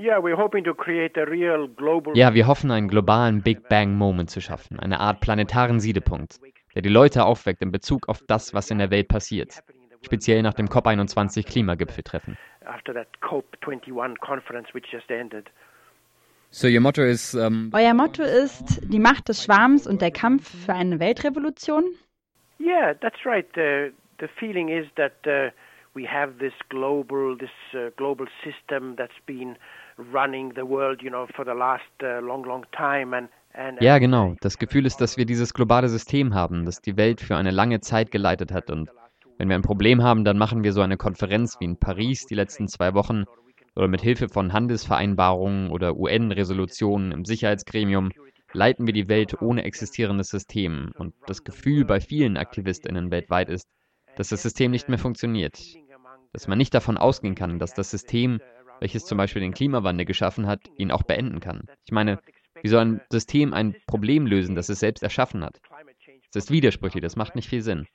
Ja, wir hoffen, einen globalen Big Bang Moment zu schaffen, eine Art planetaren Siedepunkt, der die Leute aufweckt in Bezug auf das, was in der Welt passiert, speziell nach dem COP21 Klimagipfeltreffen. So your motto is, um Euer Motto ist die Macht des Schwarms und der Kampf für eine Weltrevolution? Yeah, that's right. The, the feeling is that uh, we have this global, this uh, global system that's been running the world, you know, for the last uh, long, long time, and ja, genau. Das Gefühl ist, dass wir dieses globale System haben, das die Welt für eine lange Zeit geleitet hat. Und wenn wir ein Problem haben, dann machen wir so eine Konferenz wie in Paris die letzten zwei Wochen oder mit Hilfe von Handelsvereinbarungen oder UN-Resolutionen im Sicherheitsgremium leiten wir die Welt ohne existierendes System. Und das Gefühl bei vielen AktivistInnen weltweit ist, dass das System nicht mehr funktioniert. Dass man nicht davon ausgehen kann, dass das System, welches zum Beispiel den Klimawandel geschaffen hat, ihn auch beenden kann. Ich meine, wie soll ein System ein Problem lösen, das es selbst erschaffen hat? Das ist widersprüchlich, das macht nicht viel Sinn.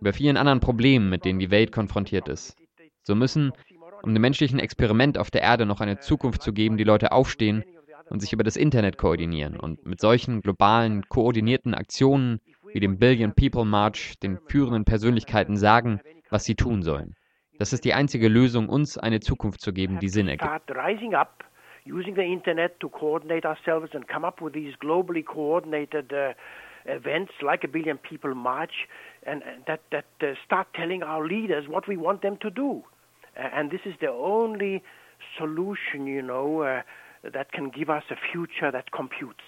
Über vielen anderen Problemen, mit denen die Welt konfrontiert ist. So müssen, um dem menschlichen Experiment auf der Erde noch eine Zukunft zu geben, die Leute aufstehen und sich über das Internet koordinieren und mit solchen globalen, koordinierten Aktionen wie dem Billion People March den führenden Persönlichkeiten sagen, was sie tun sollen. Das ist die einzige Lösung, uns eine Zukunft zu geben, die Sinn ergibt. using the internet to coordinate ourselves and come up with these globally coordinated uh, events like a billion people march and, and that that uh, start telling our leaders what we want them to do uh, and this is the only solution you know uh, that can give us a future that computes.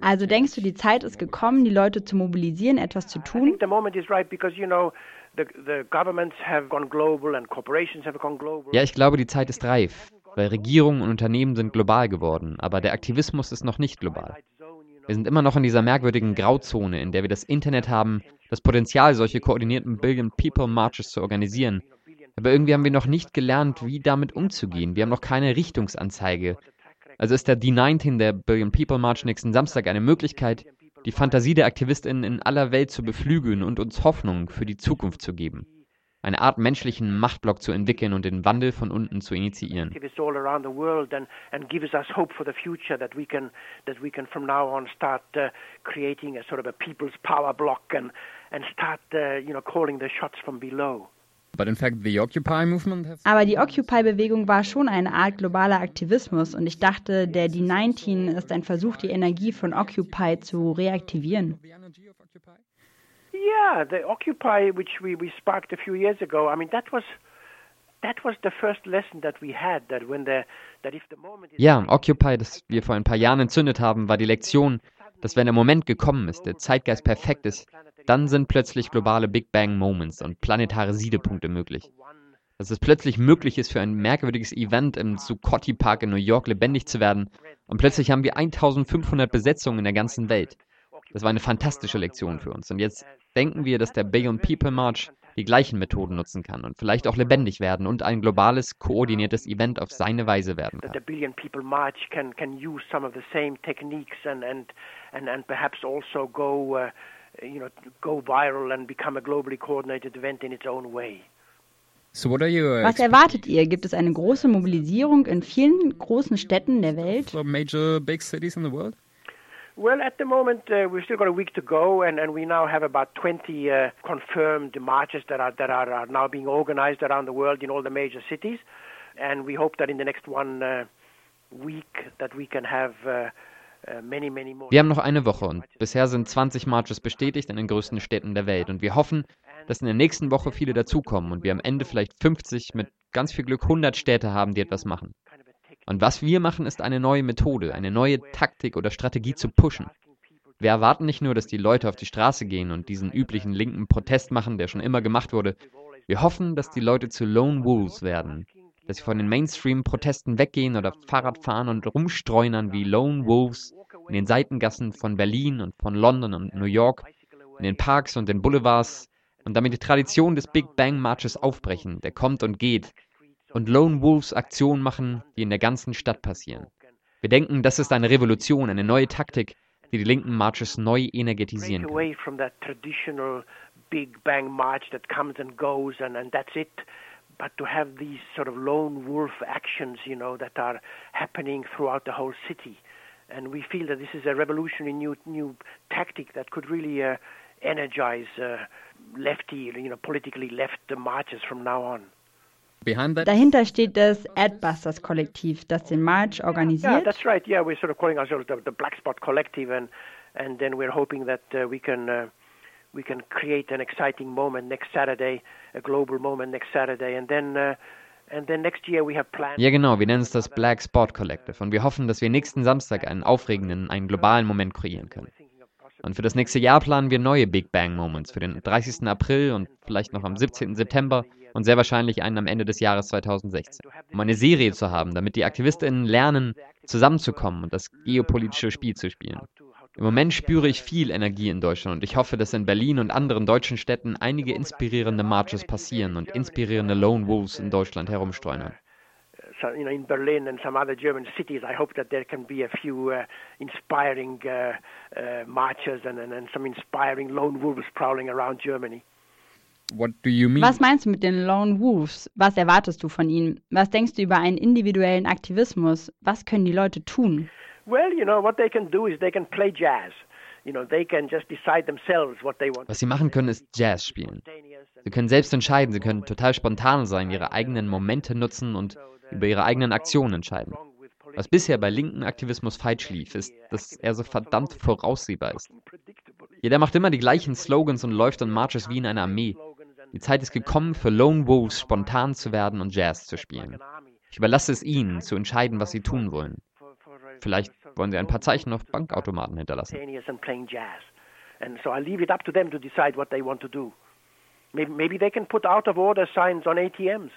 Also denkst du, die Zeit ist gekommen, die Leute zu mobilisieren, etwas zu tun? I think the moment is right because you know the the governments have gone global and corporations have gone global. Ja, ich glaube, die Zeit ist reif, weil Regierungen und Unternehmen sind global geworden, aber der Aktivismus ist noch nicht global. Wir sind immer noch in dieser merkwürdigen Grauzone, in der wir das Internet haben, das Potenzial, solche koordinierten Billion People Marches zu organisieren aber irgendwie haben wir noch nicht gelernt, wie damit umzugehen. Wir haben noch keine Richtungsanzeige. Also ist der D19, der Billion People March nächsten Samstag, eine Möglichkeit, die Fantasie der AktivistInnen in aller Welt zu beflügeln und uns Hoffnung für die Zukunft zu geben. Eine Art menschlichen Machtblock zu entwickeln und den Wandel von unten zu initiieren. and, and start, uh, you know, calling the shots from below. Aber die Occupy-Bewegung war schon eine Art globaler Aktivismus und ich dachte, der D19 ist ein Versuch, die Energie von Occupy zu reaktivieren. Yeah, the Occupy, which we, we sparked a few years ago, I mean, that was ja, Occupy, das wir vor ein paar Jahren entzündet haben, war die Lektion, dass wenn der Moment gekommen ist, der Zeitgeist perfekt ist, dann sind plötzlich globale Big Bang Moments und planetare Siedepunkte möglich. Dass es plötzlich möglich ist, für ein merkwürdiges Event im Zuccotti Park in New York lebendig zu werden und plötzlich haben wir 1500 Besetzungen in der ganzen Welt. Das war eine fantastische Lektion für uns. Und jetzt denken wir, dass der Billion People March die gleichen Methoden nutzen kann und vielleicht auch lebendig werden und ein globales, koordiniertes Event auf seine Weise werden kann. You know, go viral and become a globally coordinated event in its own way. So what are you, uh, Was erwartet ihr? Gibt es eine große Mobilisierung in vielen großen Städten der Welt? Major big cities in the world? Well, at the moment, uh, we've still got a week to go, and, and we now have about 20 uh, confirmed marches that are that are, are, now being organized around the world in all the major cities, and we hope that in the next one uh, week that we can have. Wir haben noch eine Woche und bisher sind 20 Marches bestätigt in den größten Städten der Welt und wir hoffen, dass in der nächsten Woche viele dazukommen und wir am Ende vielleicht 50 mit ganz viel Glück 100 Städte haben, die etwas machen. Und was wir machen, ist eine neue Methode, eine neue Taktik oder Strategie zu pushen. Wir erwarten nicht nur, dass die Leute auf die Straße gehen und diesen üblichen linken Protest machen, der schon immer gemacht wurde. Wir hoffen, dass die Leute zu Lone Wolves werden, dass sie von den Mainstream-Protesten weggehen oder Fahrrad fahren und rumstreunern wie Lone Wolves in den Seitengassen von Berlin und von London und New York, in den Parks und den Boulevards und damit die Tradition des Big Bang Marches aufbrechen, der kommt und geht, und Lone Wolves Aktionen machen, die in der ganzen Stadt passieren. Wir denken, das ist eine Revolution, eine neue Taktik, die die linken Marches neu energetisieren kann. But to have these sort of lone wolf actions, you know, that are happening throughout the whole city. And we feel that this is a revolutionary new new tactic that could really uh, energize uh, lefty, you know, politically left marches from now on. Behind that, Dahinter steht das Adbusters Kollektiv, das den March Yeah, that's right. Yeah, we're sort of calling ourselves the, the Black Spot Collective, and and then we're hoping that uh, we can uh, we can create an exciting moment next Saturday, a global moment next Saturday, and then uh, and then next year we have plans. Ja, genau, wir nennen es das Black Sport Collective und wir hoffen, dass wir nächsten Samstag einen aufregenden, einen globalen Moment kreieren können. Und für das nächste Jahr planen wir neue Big Bang Moments für den 30. April und vielleicht noch am 17. September und sehr wahrscheinlich einen am Ende des Jahres 2016, um eine Serie zu haben, damit die AktivistInnen lernen, zusammenzukommen und das geopolitische Spiel zu spielen. Im Moment spüre ich viel Energie in Deutschland und ich hoffe, dass in Berlin und anderen deutschen Städten einige inspirierende Marches passieren und inspirierende Lone Wolves in Deutschland herumstreunern. so, you know, in Berlin and some other German cities, I hope that there can be a few uh, inspiring uh, uh, marches and, and, and some inspiring lone wolves prowling around Germany. what do you mean? Was meinst du mit den Lone Wolves? Was erwartest du von ihnen? Was denkst du über einen individuellen Aktivismus? Was können die Leute tun? Well, you know, what they can do is they can play jazz. You know, they can just decide themselves what they want. Was sie machen können, ist Jazz spielen. Sie können selbst entscheiden, sie können total spontan sein, ihre eigenen Momente nutzen und über ihre eigenen Aktionen entscheiden. Was bisher bei linken Aktivismus falsch lief, ist, dass er so verdammt voraussehbar ist. Jeder macht immer die gleichen Slogans und läuft und Marches wie in einer Armee. Die Zeit ist gekommen, für Lone Wolves spontan zu werden und Jazz zu spielen. Ich überlasse es ihnen, zu entscheiden, was sie tun wollen. Vielleicht wollen sie ein paar Zeichen auf Bankautomaten hinterlassen. And so I leave it up to them to decide what they want to do. Maybe, maybe they can put out of order signs on ATMs.